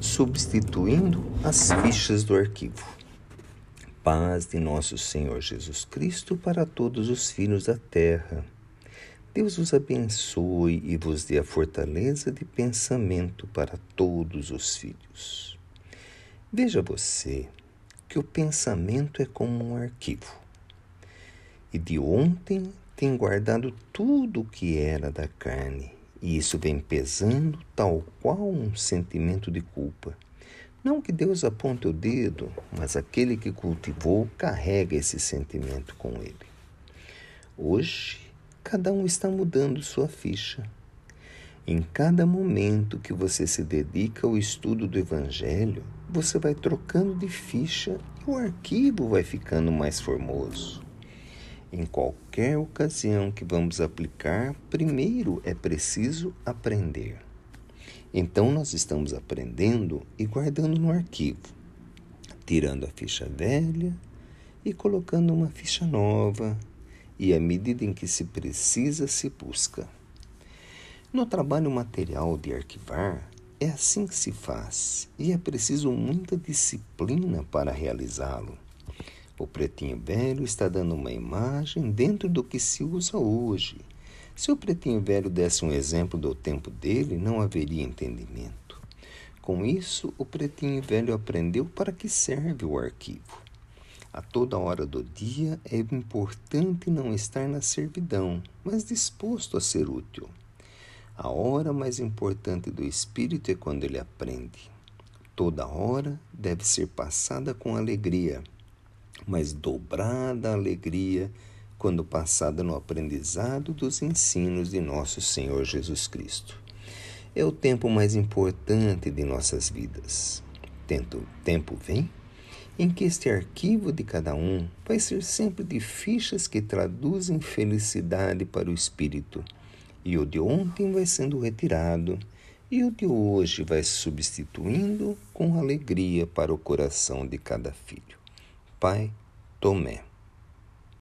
substituindo as fichas do arquivo. Paz de nosso Senhor Jesus Cristo para todos os filhos da terra. Deus os abençoe e vos dê a fortaleza de pensamento para todos os filhos. Veja você que o pensamento é como um arquivo. E de ontem tem guardado tudo o que era da carne e isso vem pesando tal qual um sentimento de culpa. Não que Deus aponte o dedo, mas aquele que cultivou carrega esse sentimento com ele. Hoje, cada um está mudando sua ficha. Em cada momento que você se dedica ao estudo do Evangelho, você vai trocando de ficha e o arquivo vai ficando mais formoso. Em qualquer ocasião que vamos aplicar, primeiro é preciso aprender. Então, nós estamos aprendendo e guardando no arquivo, tirando a ficha velha e colocando uma ficha nova, e à medida em que se precisa, se busca. No trabalho material de arquivar, é assim que se faz e é preciso muita disciplina para realizá-lo. O pretinho velho está dando uma imagem dentro do que se usa hoje. Se o pretinho velho desse um exemplo do tempo dele, não haveria entendimento. Com isso, o pretinho velho aprendeu para que serve o arquivo. A toda hora do dia é importante não estar na servidão, mas disposto a ser útil. A hora mais importante do espírito é quando ele aprende. Toda hora deve ser passada com alegria mas dobrada alegria quando passada no aprendizado dos ensinos de nosso Senhor Jesus Cristo. É o tempo mais importante de nossas vidas. Tento, tempo vem em que este arquivo de cada um vai ser sempre de fichas que traduzem felicidade para o espírito, e o de ontem vai sendo retirado, e o de hoje vai substituindo com alegria para o coração de cada filho. πάει το με.